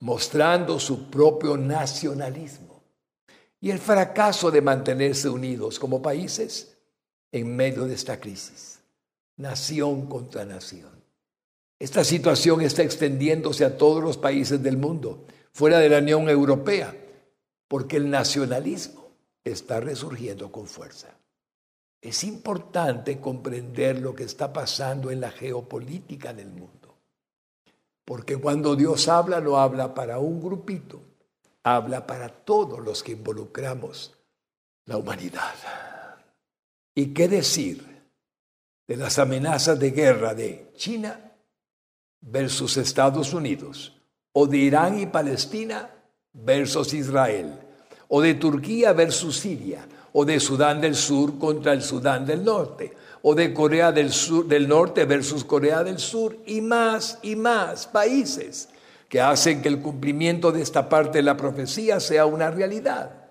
mostrando su propio nacionalismo y el fracaso de mantenerse unidos como países en medio de esta crisis, nación contra nación. Esta situación está extendiéndose a todos los países del mundo, fuera de la Unión Europea, porque el nacionalismo está resurgiendo con fuerza. Es importante comprender lo que está pasando en la geopolítica del mundo. Porque cuando Dios habla, no habla para un grupito, habla para todos los que involucramos la humanidad. ¿Y qué decir de las amenazas de guerra de China versus Estados Unidos, o de Irán y Palestina versus Israel, o de Turquía versus Siria, o de Sudán del Sur contra el Sudán del Norte, o de Corea del, Sur, del Norte versus Corea del Sur y más y más países que hacen que el cumplimiento de esta parte de la profecía sea una realidad.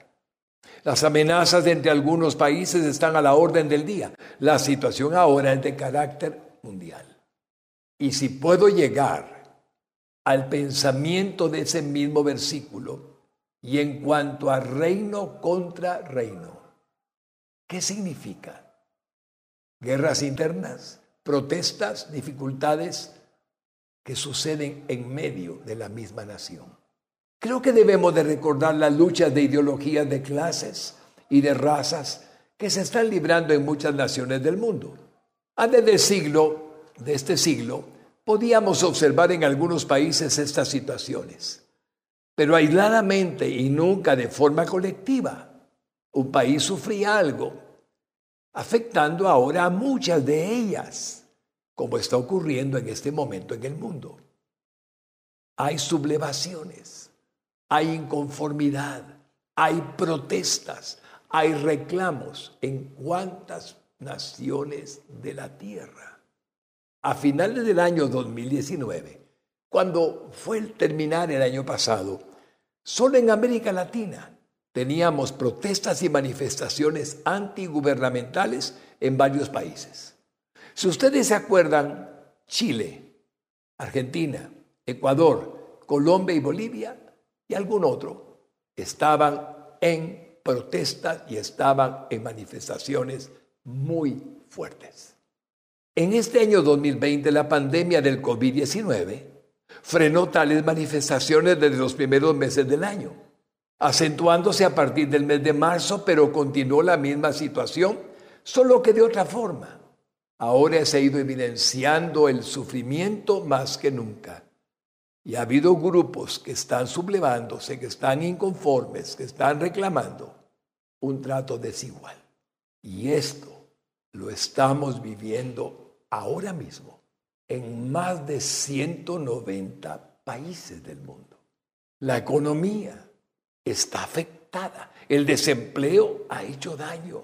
Las amenazas entre algunos países están a la orden del día. La situación ahora es de carácter mundial. Y si puedo llegar al pensamiento de ese mismo versículo y en cuanto a reino contra reino, ¿qué significa? Guerras internas, protestas, dificultades que suceden en medio de la misma nación. Creo que debemos de recordar las luchas de ideologías de clases y de razas que se están librando en muchas naciones del mundo. Antes del siglo, de este siglo, podíamos observar en algunos países estas situaciones, pero aisladamente y nunca de forma colectiva. Un país sufría algo afectando ahora a muchas de ellas, como está ocurriendo en este momento en el mundo. Hay sublevaciones, hay inconformidad, hay protestas, hay reclamos en cuantas naciones de la tierra. A finales del año 2019, cuando fue el terminar el año pasado, solo en América Latina teníamos protestas y manifestaciones antigubernamentales en varios países. Si ustedes se acuerdan, Chile, Argentina, Ecuador, Colombia y Bolivia y algún otro estaban en protestas y estaban en manifestaciones muy fuertes. En este año 2020, la pandemia del COVID-19 frenó tales manifestaciones desde los primeros meses del año, acentuándose a partir del mes de marzo, pero continuó la misma situación, solo que de otra forma. Ahora se ha ido evidenciando el sufrimiento más que nunca. Y ha habido grupos que están sublevándose, que están inconformes, que están reclamando un trato desigual. Y esto lo estamos viviendo ahora mismo en más de 190 países del mundo. La economía está afectada. El desempleo ha hecho daño.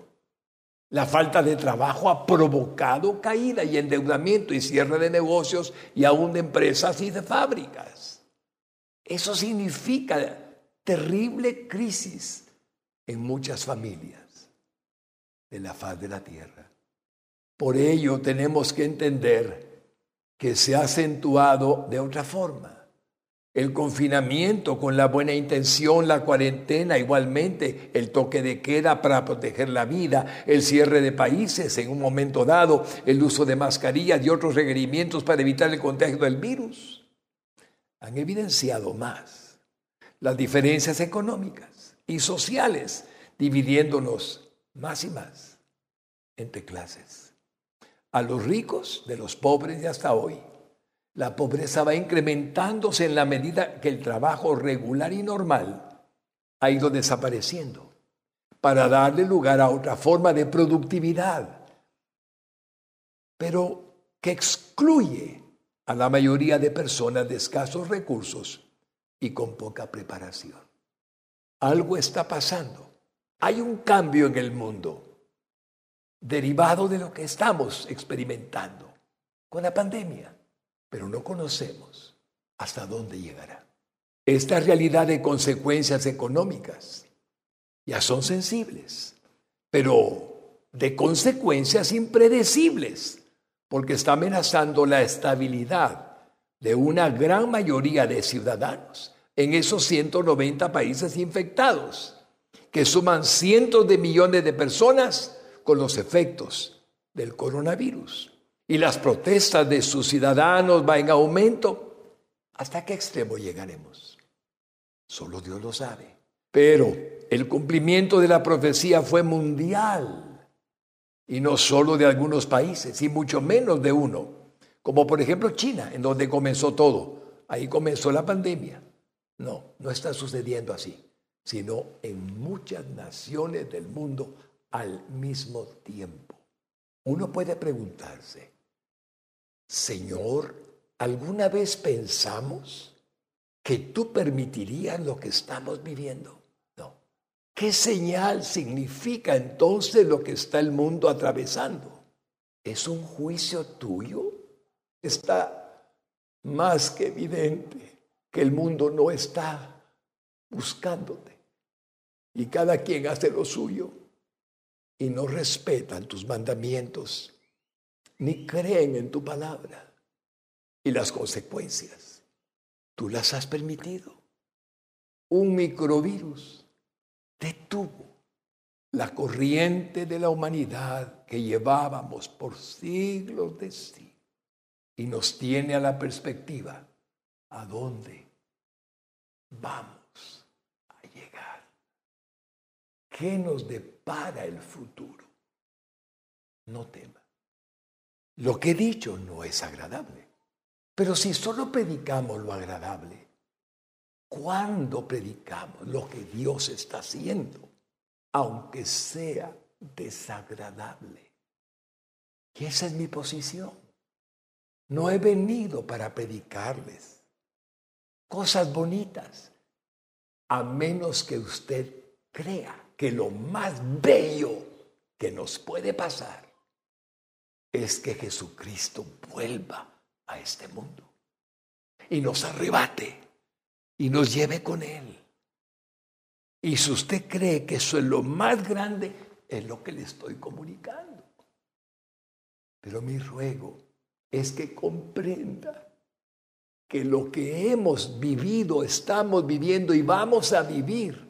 La falta de trabajo ha provocado caída y endeudamiento y cierre de negocios y aún de empresas y de fábricas. Eso significa terrible crisis en muchas familias de la faz de la tierra. Por ello tenemos que entender que se ha acentuado de otra forma. El confinamiento con la buena intención, la cuarentena igualmente, el toque de queda para proteger la vida, el cierre de países en un momento dado, el uso de mascarillas y otros requerimientos para evitar el contagio del virus, han evidenciado más las diferencias económicas y sociales, dividiéndonos más y más entre clases a los ricos de los pobres de hasta hoy. La pobreza va incrementándose en la medida que el trabajo regular y normal ha ido desapareciendo para darle lugar a otra forma de productividad, pero que excluye a la mayoría de personas de escasos recursos y con poca preparación. Algo está pasando. Hay un cambio en el mundo derivado de lo que estamos experimentando con la pandemia, pero no conocemos hasta dónde llegará. Esta realidad de consecuencias económicas ya son sensibles, pero de consecuencias impredecibles, porque está amenazando la estabilidad de una gran mayoría de ciudadanos en esos 190 países infectados, que suman cientos de millones de personas con los efectos del coronavirus. Y las protestas de sus ciudadanos van en aumento. ¿Hasta qué extremo llegaremos? Solo Dios lo sabe. Pero el cumplimiento de la profecía fue mundial y no solo de algunos países, y mucho menos de uno, como por ejemplo China, en donde comenzó todo. Ahí comenzó la pandemia. No, no está sucediendo así, sino en muchas naciones del mundo al mismo tiempo. Uno puede preguntarse, Señor, ¿alguna vez pensamos que tú permitirías lo que estamos viviendo? No. ¿Qué señal significa entonces lo que está el mundo atravesando? ¿Es un juicio tuyo? Está más que evidente que el mundo no está buscándote y cada quien hace lo suyo y no respetan tus mandamientos, ni creen en tu palabra. Y las consecuencias, tú las has permitido. Un microvirus detuvo la corriente de la humanidad que llevábamos por siglos de sí y nos tiene a la perspectiva a dónde vamos a llegar. ¿Qué nos depende? para el futuro. No tema. Lo que he dicho no es agradable. Pero si solo predicamos lo agradable, ¿cuándo predicamos lo que Dios está haciendo? Aunque sea desagradable. Y esa es mi posición. No he venido para predicarles cosas bonitas, a menos que usted crea que lo más bello que nos puede pasar es que Jesucristo vuelva a este mundo y nos arrebate y nos lleve con Él. Y si usted cree que eso es lo más grande, es lo que le estoy comunicando. Pero mi ruego es que comprenda que lo que hemos vivido, estamos viviendo y vamos a vivir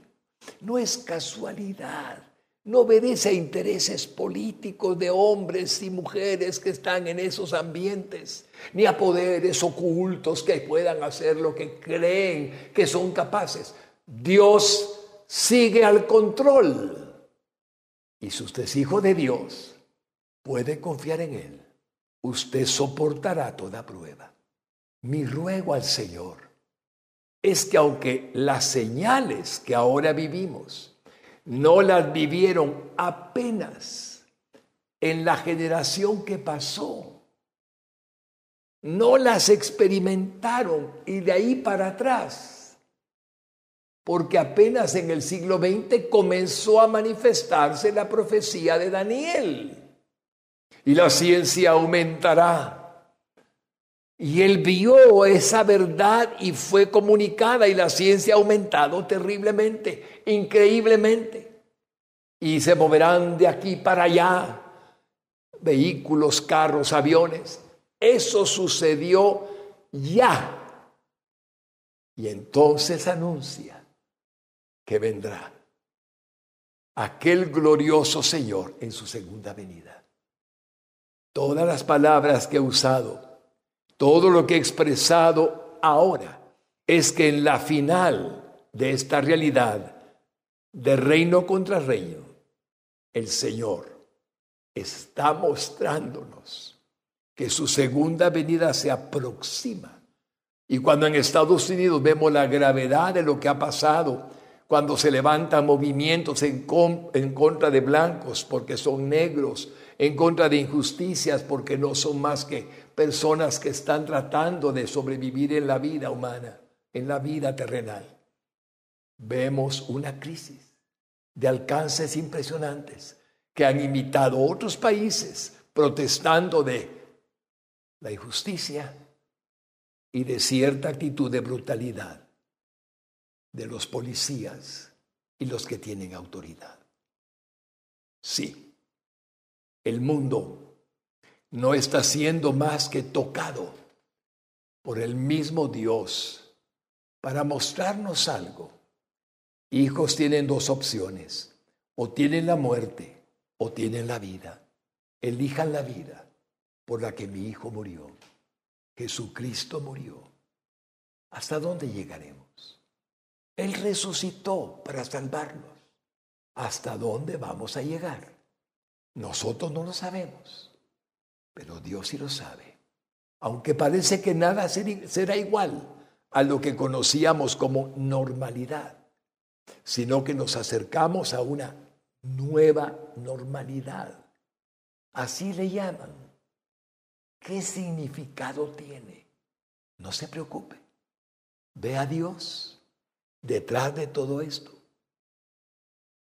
no es casualidad, no obedece a intereses políticos de hombres y mujeres que están en esos ambientes, ni a poderes ocultos que puedan hacer lo que creen que son capaces. Dios sigue al control. Y si usted es hijo de Dios, puede confiar en Él. Usted soportará toda prueba. Mi ruego al Señor es que aunque las señales que ahora vivimos, no las vivieron apenas en la generación que pasó. No las experimentaron y de ahí para atrás. Porque apenas en el siglo XX comenzó a manifestarse la profecía de Daniel. Y la ciencia aumentará. Y él vio esa verdad y fue comunicada y la ciencia ha aumentado terriblemente, increíblemente. Y se moverán de aquí para allá vehículos, carros, aviones. Eso sucedió ya. Y entonces anuncia que vendrá aquel glorioso Señor en su segunda venida. Todas las palabras que he usado todo lo que he expresado ahora es que en la final de esta realidad de reino contra reino, el Señor está mostrándonos que su segunda venida se aproxima. Y cuando en Estados Unidos vemos la gravedad de lo que ha pasado, cuando se levantan movimientos en, contra de blancos porque son negros, en contra de injusticias porque no son más que personas que están tratando de sobrevivir en la vida humana, en la vida terrenal. Vemos una crisis de alcances impresionantes que han imitado otros países protestando de la injusticia y de cierta actitud de brutalidad de los policías y los que tienen autoridad. Sí, el mundo no está siendo más que tocado por el mismo Dios para mostrarnos algo. Hijos tienen dos opciones, o tienen la muerte o tienen la vida. Elijan la vida por la que mi hijo murió. Jesucristo murió. ¿Hasta dónde llegaremos? Él resucitó para salvarnos. ¿Hasta dónde vamos a llegar? Nosotros no lo sabemos. Pero Dios sí lo sabe. Aunque parece que nada será igual a lo que conocíamos como normalidad, sino que nos acercamos a una nueva normalidad. Así le llaman. ¿Qué significado tiene? No se preocupe. Ve a Dios detrás de todo esto.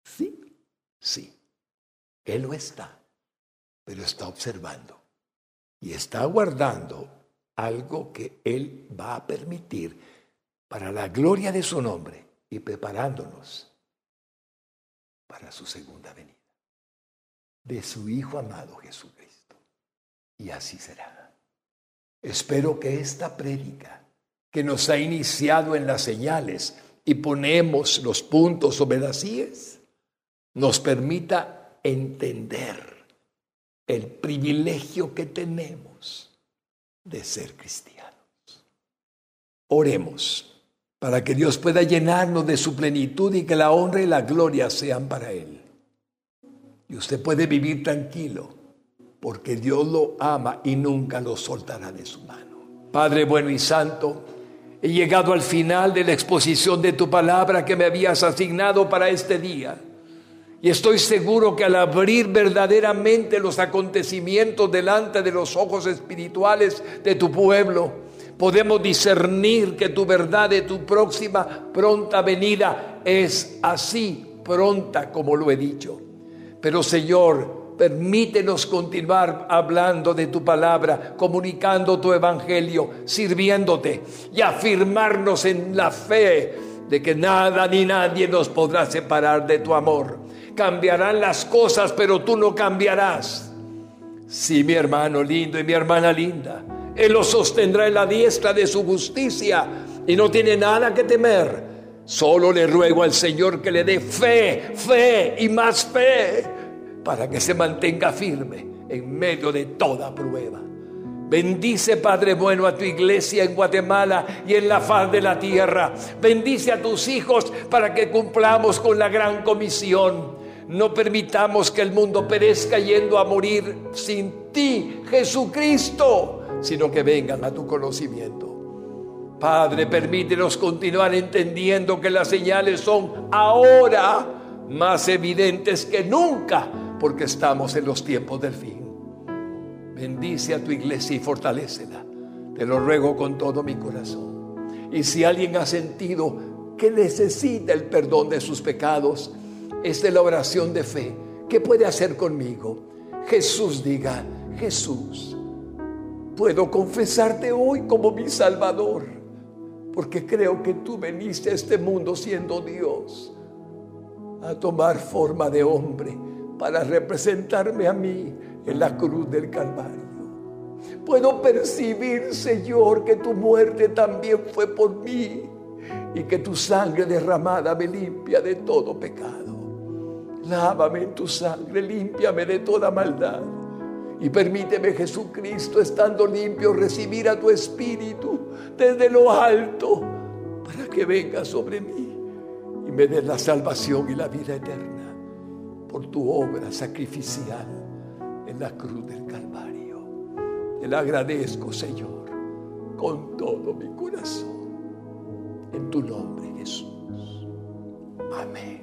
Sí, sí. Él lo está, pero está observando y está guardando algo que Él va a permitir para la gloria de su nombre y preparándonos para su segunda venida de su Hijo amado Jesucristo. Y así será. Espero que esta prédica que nos ha iniciado en las señales y ponemos los puntos sobre las nos permita entender el privilegio que tenemos de ser cristianos. Oremos para que Dios pueda llenarnos de su plenitud y que la honra y la gloria sean para Él. Y usted puede vivir tranquilo porque Dios lo ama y nunca lo soltará de su mano. Padre bueno y santo, he llegado al final de la exposición de tu palabra que me habías asignado para este día. Y estoy seguro que al abrir verdaderamente los acontecimientos delante de los ojos espirituales de tu pueblo, podemos discernir que tu verdad de tu próxima pronta venida es así pronta como lo he dicho. Pero Señor, permítenos continuar hablando de tu palabra, comunicando tu evangelio, sirviéndote y afirmarnos en la fe de que nada ni nadie nos podrá separar de tu amor cambiarán las cosas, pero tú no cambiarás. Sí, mi hermano lindo y mi hermana linda, Él lo sostendrá en la diestra de su justicia y no tiene nada que temer, Solo le ruego al Señor que le dé fe, fe y más fe para que se mantenga firme en medio de toda prueba. Bendice, Padre bueno, a tu iglesia en Guatemala y en la faz de la tierra. Bendice a tus hijos para que cumplamos con la gran comisión. No permitamos que el mundo perezca yendo a morir sin ti, Jesucristo, sino que vengan a tu conocimiento. Padre, permítenos continuar entendiendo que las señales son ahora más evidentes que nunca, porque estamos en los tiempos del fin. Bendice a tu iglesia y fortalécela. Te lo ruego con todo mi corazón. Y si alguien ha sentido que necesita el perdón de sus pecados, es de la oración de fe. ¿Qué puede hacer conmigo? Jesús diga, Jesús, puedo confesarte hoy como mi Salvador, porque creo que tú veniste a este mundo siendo Dios, a tomar forma de hombre para representarme a mí en la cruz del Calvario. Puedo percibir, Señor, que tu muerte también fue por mí y que tu sangre derramada me limpia de todo pecado. Lávame en tu sangre, límpiame de toda maldad. Y permíteme, Jesucristo, estando limpio, recibir a tu Espíritu desde lo alto para que venga sobre mí y me dé la salvación y la vida eterna por tu obra sacrificial en la cruz del Calvario. Te lo agradezco, Señor, con todo mi corazón. En tu nombre, Jesús. Amén